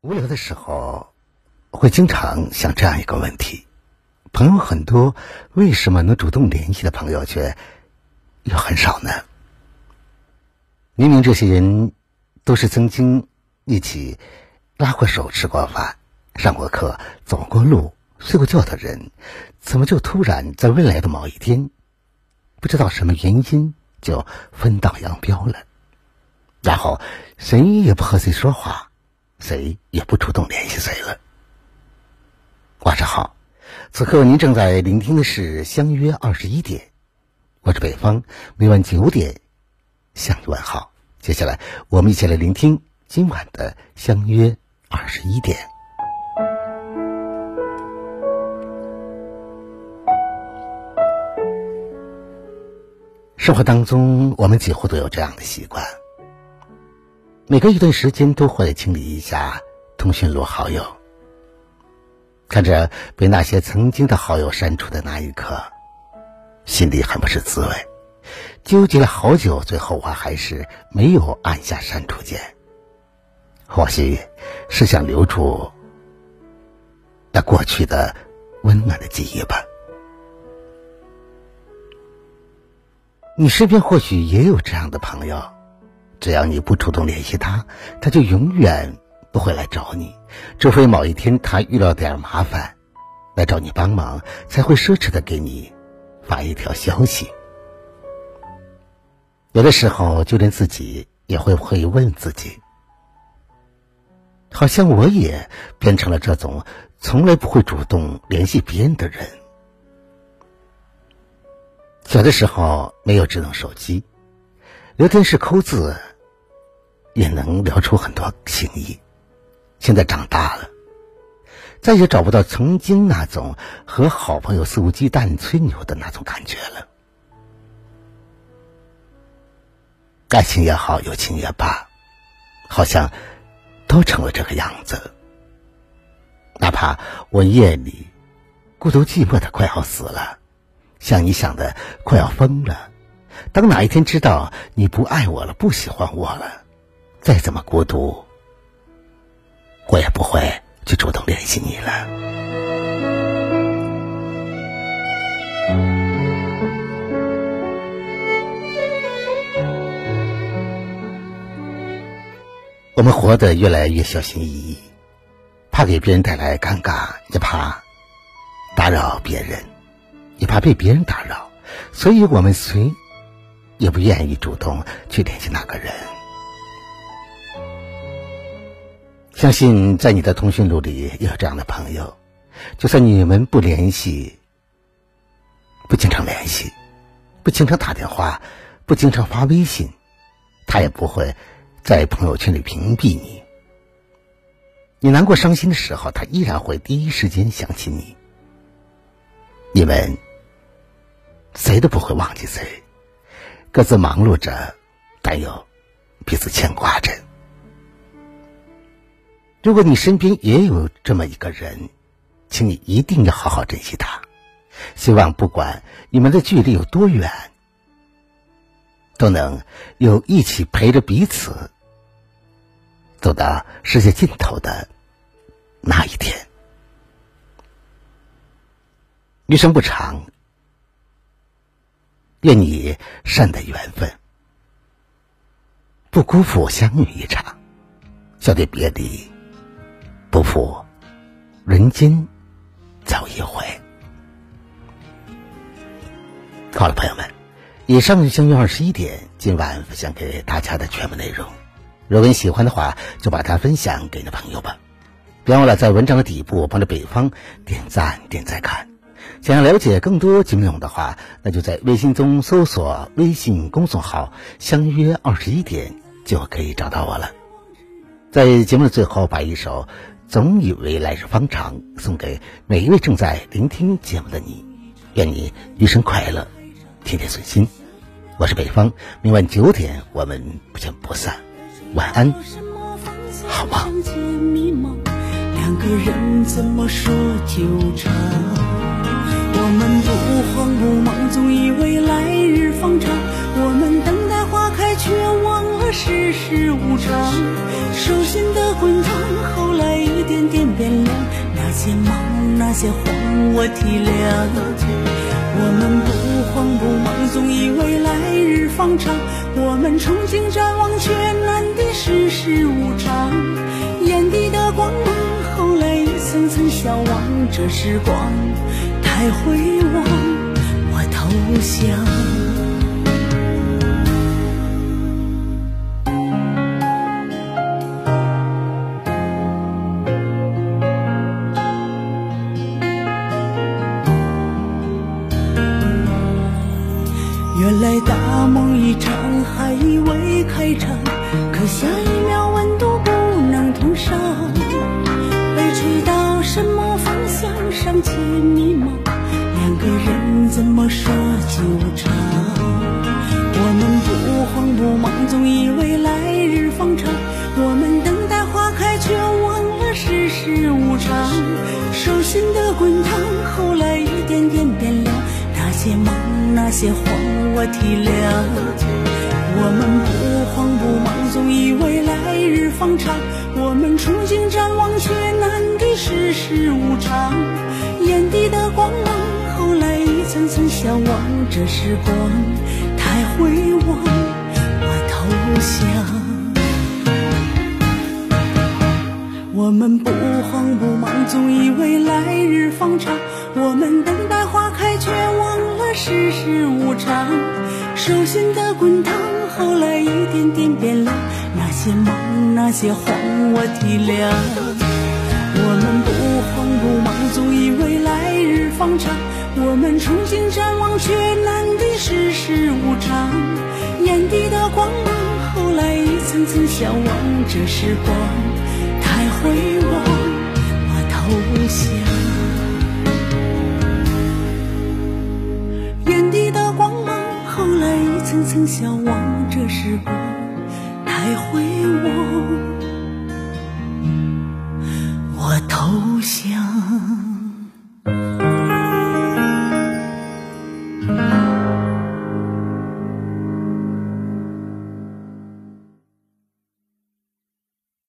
无聊的时候，会经常想这样一个问题：朋友很多，为什么能主动联系的朋友却又很少呢？明明这些人都是曾经一起拉过手、吃过饭、上过课、走过路、睡过觉的人，怎么就突然在未来的某一天，不知道什么原因就分道扬镳了？然后谁也不和谁说话。谁也不主动联系谁了。晚上好，此刻您正在聆听的是《相约二十一点》，我是北方，每晚九点向你问好。接下来，我们一起来聆听今晚的《相约二十一点》。生活当中，我们几乎都有这样的习惯。每隔一段时间都会清理一下通讯录好友，看着被那些曾经的好友删除的那一刻，心里很不是滋味，纠结了好久，最后我还是没有按下删除键。或许是想留住那过去的温暖的记忆吧。你身边或许也有这样的朋友。只要你不主动联系他，他就永远不会来找你。除非某一天他遇到点麻烦，来找你帮忙，才会奢侈的给你发一条消息。有的时候，就连自己也会会问自己：，好像我也变成了这种从来不会主动联系别人的人。小的时候没有智能手机，聊天室抠字。也能聊出很多情谊。现在长大了，再也找不到曾经那种和好朋友肆无忌惮吹牛的那种感觉了。爱情也好，友情也罢，好像都成了这个样子。哪怕我夜里孤独寂寞的快要死了，想你想的快要疯了。当哪一天知道你不爱我了，不喜欢我了。再怎么孤独，我也不会去主动联系你了。我们活得越来越小心翼翼，怕给别人带来尴尬，也怕打扰别人，也怕被别人打扰，所以我们谁也不愿意主动去联系那个人。相信在你的通讯录里也有这样的朋友，就算你们不联系，不经常联系，不经常打电话，不经常发微信，他也不会在朋友圈里屏蔽你。你难过伤心的时候，他依然会第一时间想起你。你们谁都不会忘记谁，各自忙碌着，但又彼此牵挂着。如果你身边也有这么一个人，请你一定要好好珍惜他。希望不管你们的距离有多远，都能有一起陪着彼此走到世界尽头的那一天。余生不长，愿你善待缘分，不辜负相遇一场，笑对别离。不负人间走一回。好了，朋友们，以上相约二十一点，今晚分享给大家的全部内容。如果你喜欢的话，就把它分享给你的朋友吧。别忘了在文章的底部帮着北方点赞、点赞看。想要了解更多节目内容的话，那就在微信中搜索微信公众号“相约二十一点”，就可以找到我了。在节目的最后，把一首。总以为来日方长，送给每一位正在聆听节目的你，愿你余生快乐，天天随心。我是北方，明晚九点我们不见不散，晚安，好吗？两个人怎么说纠缠？我们不慌不忙，总以为来日方长。我们等待花开，却忘了世事无常。手心的滚烫，些忙，那些慌，我体谅。我们不慌不忙，总以为来日方长。我们憧憬展望，却难敌世事无常。眼底的光芒，后来一层层消亡。这时光太辉煌，我投降。原来大梦一场，还以为开场，可下一秒温度不能同上。被吹到什么方向，尚且迷茫，两个人怎么说就长？那些慌。我体谅，我们不慌不忙，总以为来日方长。我们憧憬展望，却难敌世事无常。眼底的光芒，后来一层层消亡。这时光太辉煌，我投降。我们不慌不忙，总以为来日方长。我们等待花开，却忘世事无常。手心的滚烫，后来一点点变凉。那些忙，那些慌，我体谅。我们不慌不忙，总以为来日方长。我们憧憬展望，却难敌世事无常。眼底的光芒，后来一层层消亡。这时光太辉煌，向往这时光带回我，我投降。